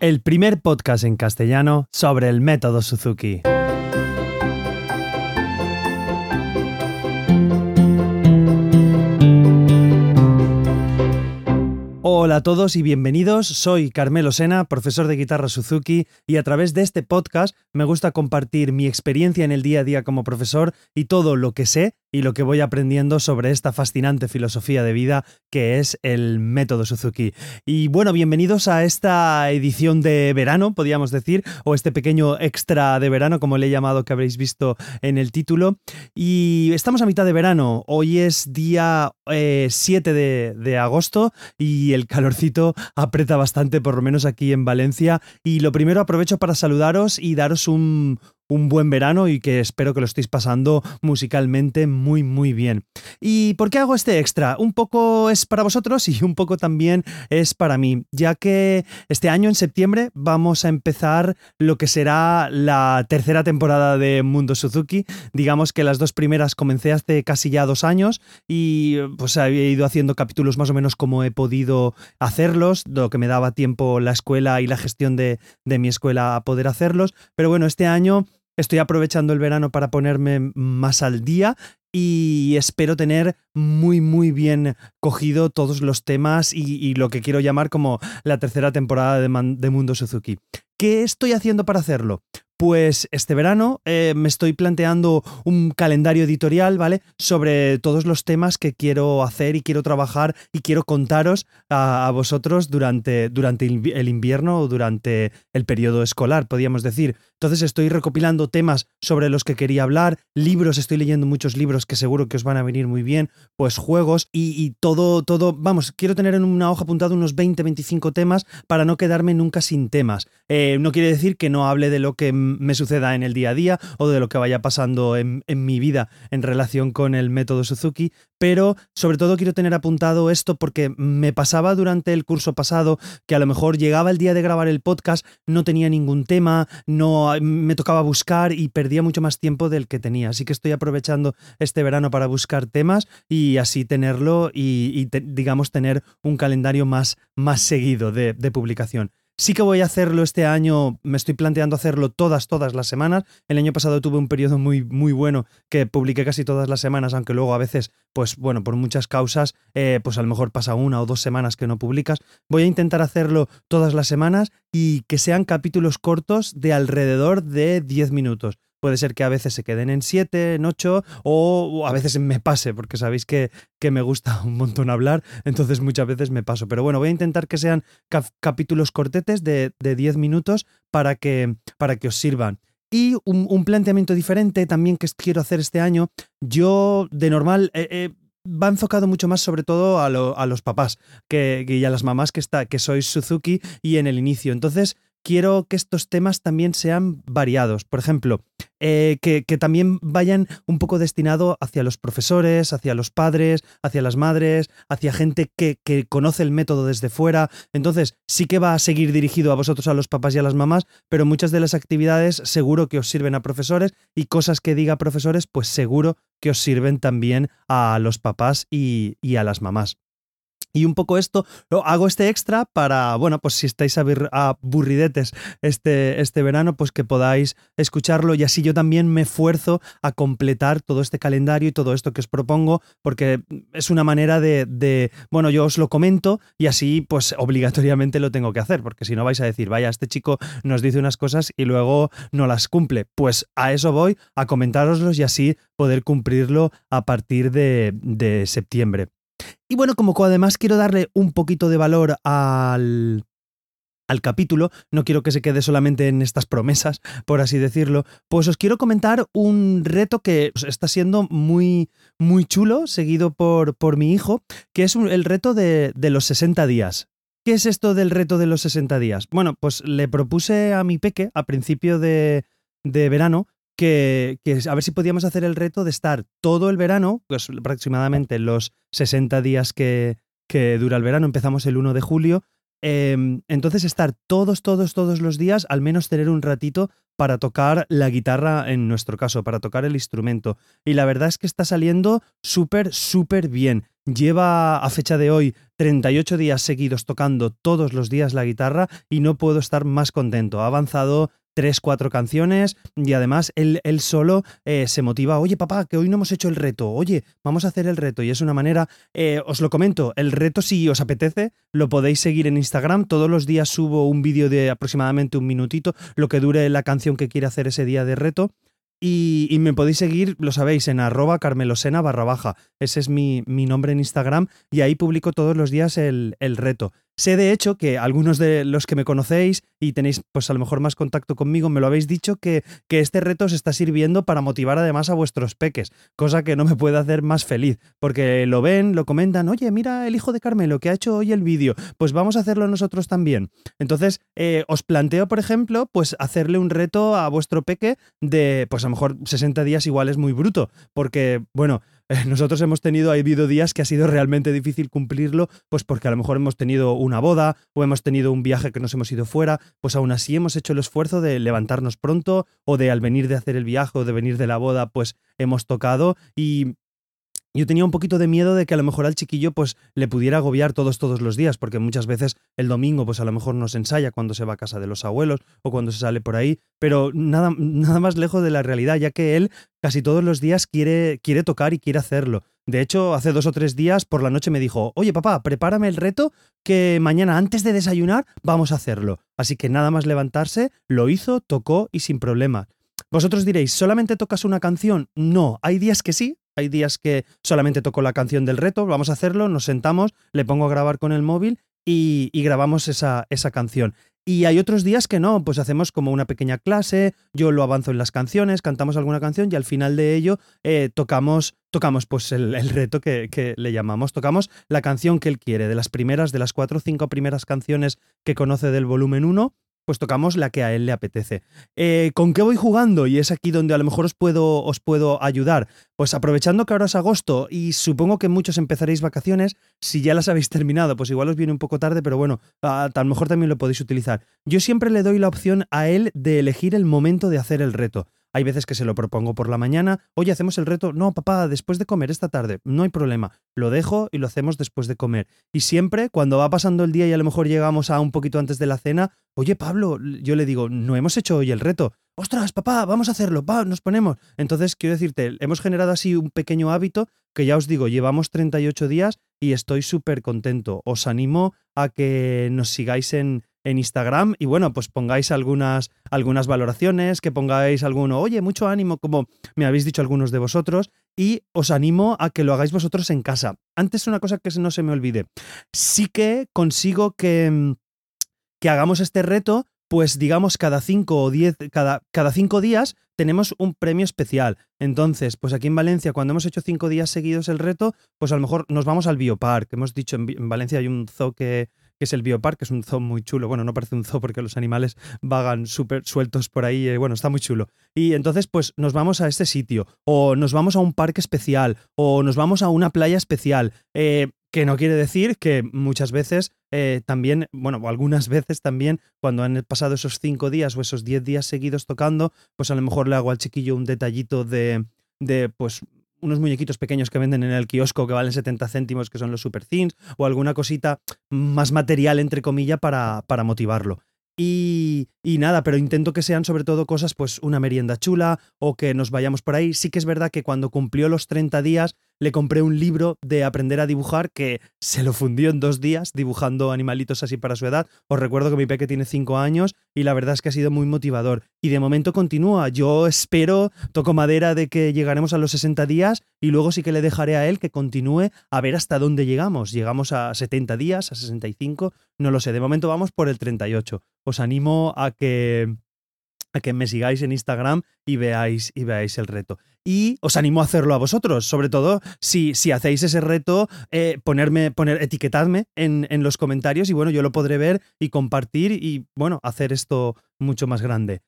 el primer podcast en castellano sobre el método Suzuki. Hola a todos y bienvenidos. Soy Carmelo Sena, profesor de guitarra Suzuki, y a través de este podcast me gusta compartir mi experiencia en el día a día como profesor y todo lo que sé y lo que voy aprendiendo sobre esta fascinante filosofía de vida que es el método Suzuki. Y bueno, bienvenidos a esta edición de verano, podríamos decir, o este pequeño extra de verano, como le he llamado que habréis visto en el título. Y estamos a mitad de verano, hoy es día 7 eh, de, agosto y el calorcito aprieta bastante, por lo menos aquí en Valencia. Y lo primero aprovecho para saludaros y daros un, un buen verano y que espero que lo estéis pasando musicalmente muy muy bien. ¿Y por qué hago este extra? Un poco es para vosotros y un poco también es para mí, ya que este año en septiembre vamos a empezar lo que será la tercera temporada de Mundo Suzuki. Digamos que las dos primeras comencé hace casi ya dos años y pues he ido haciendo capítulos más o menos como he podido hacerlos, lo que me daba tiempo la escuela y la gestión de, de mi escuela a poder hacerlos. Pero bueno, este año Estoy aprovechando el verano para ponerme más al día y espero tener muy muy bien cogido todos los temas y, lo que quiero llamar como la tercera temporada de, de Mundo Suzuki. ¿Qué estoy haciendo para hacerlo? Pues este verano eh, me estoy planteando un calendario editorial, ¿vale? Sobre todos los temas que quiero hacer y quiero trabajar y quiero contaros a, vosotros durante, durante el invierno o durante el periodo escolar, podríamos decir. Entonces estoy recopilando temas sobre los que quería hablar, libros, estoy leyendo muchos libros que seguro que os van a venir muy bien, pues juegos y, todo, todo, vamos, quiero tener en una hoja apuntada unos 20, 25 temas para no quedarme nunca sin temas. Eh, no quiere decir que no hable de lo que me suceda en el día a día o de lo que vaya pasando en, mi vida en relación con el método Suzuki, pero sobre todo quiero tener apuntado esto porque me pasaba durante el curso pasado que a lo mejor llegaba el día de grabar el podcast, no tenía ningún tema, no me tocaba buscar y perdía mucho más tiempo del que tenía. Así que estoy aprovechando este verano para buscar temas y así tenerlo y, digamos tener un calendario más, más seguido de publicación. Sí que voy a hacerlo este año, me estoy planteando hacerlo todas, todas las semanas. El año pasado tuve un periodo muy, muy bueno que publiqué casi todas las semanas, aunque luego a veces, pues bueno, por muchas causas, eh, pues a lo mejor pasa una o dos semanas que no publicas. Voy a intentar hacerlo todas las semanas y que sean capítulos cortos de alrededor de 10 minutos. Puede ser que a veces se queden en 7, en 8 o a veces me pase, porque sabéis que, que, me gusta un montón hablar, entonces muchas veces me paso. Pero bueno, voy a intentar que sean capítulos cortetes de, de 10 minutos para que, para que os sirvan. Y un, planteamiento diferente también que quiero hacer este año. Yo, de normal, va enfocado mucho más sobre todo a, a los papás que, y a las mamás que, está, que sois Suzuki y en el inicio. Entonces, quiero que estos temas también sean variados. Por ejemplo, eh, que, también vayan un poco destinado hacia los profesores, hacia los padres, hacia las madres, hacia gente que, que, conoce el método desde fuera. Entonces, sí que va a seguir dirigido a vosotros, a los papás y a las mamás, pero muchas de las actividades seguro que os sirven a profesores y cosas que diga profesores, pues seguro que os sirven también a los papás y, y a las mamás. Y un poco esto, hago este extra para, bueno, pues si estáis aburridetes este, este verano, pues que podáis escucharlo y así yo también me esfuerzo a completar todo este calendario y todo esto que os propongo, porque es una manera de, de, bueno, yo os lo comento y así pues obligatoriamente lo tengo que hacer, porque si no vais a decir, vaya, este chico nos dice unas cosas y luego no las cumple. Pues a eso voy, a comentároslos y así poder cumplirlo a partir de, de septiembre. Y bueno, como además quiero darle un poquito de valor al, al capítulo, no quiero que se quede solamente en estas promesas, por así decirlo, pues os quiero comentar un reto que está siendo muy, muy chulo, seguido por, por mi hijo, que es el reto de, de los 60 días. ¿Qué es esto del reto de los 60 días? Bueno, pues le propuse a mi peque a principio de, de verano que, a ver si podíamos hacer el reto de estar todo el verano, pues aproximadamente los 60 días que, que dura el verano, empezamos el 1 de julio, Em, entonces estar todos, todos, todos los días, al menos tener un ratito para tocar la guitarra, en nuestro caso, para tocar el instrumento. Y la verdad es que está saliendo súper, súper bien. Lleva a fecha de hoy 38 días seguidos tocando todos los días la guitarra y no puedo estar más contento. Ha avanzado tres, cuatro canciones y además él, solo eh, se motiva, oye papá, que hoy no hemos hecho el reto, oye, vamos a hacer el reto y es una manera, eh, os lo comento, el reto si os apetece, lo podéis seguir en Instagram, todos los días subo un vídeo de aproximadamente un minutito, lo que dure la canción que quiere hacer ese día de reto. Y, me podéis seguir, lo sabéis, en arroba carmelosena barra baja. Ese es mi, mi, nombre en Instagram y ahí publico todos los días el, el reto. Sé de hecho que algunos de los que me conocéis y tenéis pues a lo mejor más contacto conmigo me lo habéis dicho que, este reto os está sirviendo para motivar además a vuestros peques, cosa que no me puede hacer más feliz, porque lo ven, lo comentan, oye, mira el hijo de Carmelo que ha hecho hoy el vídeo, pues vamos a hacerlo nosotros también. Entonces, eh, os planteo, por ejemplo, pues hacerle un reto a vuestro peque de, pues a lo mejor 60 días igual es muy bruto, porque, bueno, nosotros hemos tenido, ha habido días que ha sido realmente difícil cumplirlo, pues porque a lo mejor hemos tenido una boda o hemos tenido un viaje que nos hemos ido fuera, pues aún así hemos hecho el esfuerzo de levantarnos pronto o de al venir de hacer el viaje o de venir de la boda, pues hemos tocado y yo tenía un poquito de miedo de que a lo mejor al chiquillo pues le pudiera agobiar todos todos los días, porque muchas veces el domingo pues a lo mejor no se ensaya cuando se va a casa de los abuelos o cuando se sale por ahí, pero nada, nada más lejos de la realidad, ya que él casi todos los días quiere, quiere tocar y quiere hacerlo. De hecho, hace dos o tres días por la noche me dijo, oye papá, prepárame el reto que mañana antes de desayunar vamos a hacerlo. Así que nada más levantarse, lo hizo, tocó y sin problema. Vosotros diréis, ¿solamente tocas una canción? No, hay días que sí, hay días que solamente toco la canción del reto, vamos a hacerlo, nos sentamos, le pongo a grabar con el móvil y, grabamos esa, esa canción. Y hay otros días que no, pues hacemos como una pequeña clase, yo lo avanzo en las canciones, cantamos alguna canción y al final de ello eh, tocamos, tocamos pues el, reto que, que, le llamamos, tocamos la canción que él quiere, de las primeras, de las cuatro o cinco primeras canciones que conoce del volumen 1, pues tocamos la que a él le apetece. Eh, ¿Con qué voy jugando? Y es aquí donde a lo mejor os puedo, os puedo ayudar. Pues aprovechando que ahora es agosto y supongo que muchos empezaréis vacaciones, si ya las habéis terminado, pues igual os viene un poco tarde, pero bueno, a, a lo mejor también lo podéis utilizar. Yo siempre le doy la opción a él de elegir el momento de hacer el reto. Hay veces que se lo propongo por la mañana, oye, hacemos el reto, no, papá, después de comer esta tarde, no hay problema, lo dejo y lo hacemos después de comer. Y siempre, cuando va pasando el día y a lo mejor llegamos a un poquito antes de la cena, oye, Pablo, yo le digo, no hemos hecho hoy el reto. Ostras, papá, vamos a hacerlo, va, nos ponemos. Entonces, quiero decirte, hemos generado así un pequeño hábito que ya os digo, llevamos 38 días y estoy súper contento. Os animo a que nos sigáis en, en Instagram y bueno, pues pongáis algunas, algunas valoraciones, que pongáis alguno, oye, mucho ánimo, como me habéis dicho algunos de vosotros, y os animo a que lo hagáis vosotros en casa. Antes una cosa que no se me olvide, sí que consigo que, que hagamos este reto, pues digamos cada cinco o diez, cada, cada cinco días tenemos un premio especial. Entonces, pues aquí en Valencia, cuando hemos hecho cinco días seguidos el reto, pues a lo mejor nos vamos al Biopark. Hemos dicho, en, Valencia hay un zoo que, que es el Biopark, que es un zoo muy chulo. Bueno, no parece un zoo porque los animales vagan súper sueltos por ahí. Eh, bueno, está muy chulo. Y entonces, pues nos vamos a este sitio, o nos vamos a un parque especial, o nos vamos a una playa especial. Eh, que no quiere decir que muchas veces eh, también, bueno, algunas veces también, cuando han pasado esos cinco días o esos diez días seguidos tocando, pues a lo mejor le hago al chiquillo un detallito de, de pues unos muñequitos pequeños que venden en el kiosco que valen 70 céntimos, que son los super things, o alguna cosita más material, entre comillas, para, para motivarlo. Y, y, nada, pero intento que sean sobre todo cosas, pues una merienda chula o que nos vayamos por ahí. Sí que es verdad que cuando cumplió los 30 días le compré un libro de aprender a dibujar que se lo fundió en dos días dibujando animalitos así para su edad. Os recuerdo que mi peque tiene cinco años y la verdad es que ha sido muy motivador. Y de momento continúa. Yo espero, toco madera de que llegaremos a los 60 días y luego sí que le dejaré a él que continúe a ver hasta dónde llegamos. Llegamos a 70 días, a 65, no lo sé. De momento vamos por el 38. Os animo a que a que me sigáis en Instagram y veáis, y veáis el reto. Y os animo a hacerlo a vosotros, sobre todo si, si hacéis ese reto, eh, ponerme, poner, etiquetadme en, en, los comentarios y bueno, yo lo podré ver y compartir y bueno, hacer esto mucho más grande.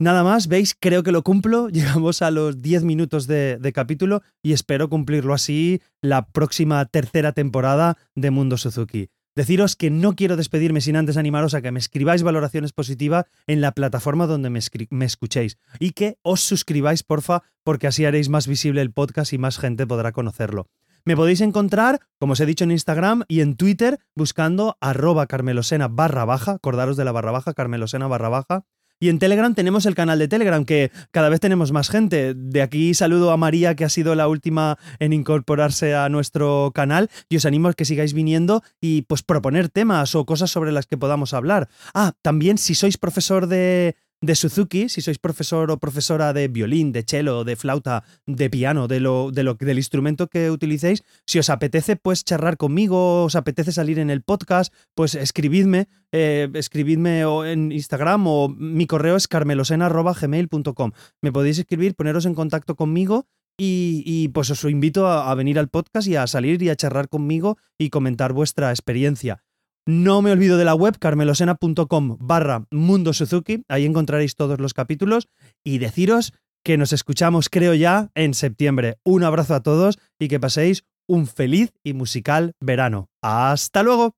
Nada más, veis, creo que lo cumplo, llegamos a los 10 minutos de, de capítulo y espero cumplirlo así la próxima tercera temporada de Mundo Suzuki. Deciros que no quiero despedirme sin antes animaros a que me escribáis valoraciones positivas en la plataforma donde me, escuchéis y que os suscribáis, porfa, porque así haréis más visible el podcast y más gente podrá conocerlo. Me podéis encontrar, como os he dicho, en Instagram y en Twitter buscando arroba carmelosena barra baja, acordaros de la barra baja, carmelosena barra baja. Y en Telegram tenemos el canal de Telegram, que cada vez tenemos más gente. De aquí saludo a María, que ha sido la última en incorporarse a nuestro canal. Y os animo a que sigáis viniendo y pues proponer temas o cosas sobre las que podamos hablar. Ah, también si sois profesor de, de Suzuki, si sois profesor o profesora de violín, de cello, de flauta, de piano, de lo, de lo, del instrumento que utilicéis, si os apetece pues charlar conmigo, os apetece salir en el podcast, pues escribidme, eh, escribidme en Instagram o mi correo es carmelosena.gmail.com. Me podéis escribir, poneros en contacto conmigo y, pues os invito a, venir al podcast y a salir y a charlar conmigo y comentar vuestra experiencia. No me olvido de la web carmelosena.com barra Mundo Suzuki, ahí encontraréis todos los capítulos y deciros que nos escuchamos creo ya en septiembre. Un abrazo a todos y que paséis un feliz y musical verano. ¡Hasta luego!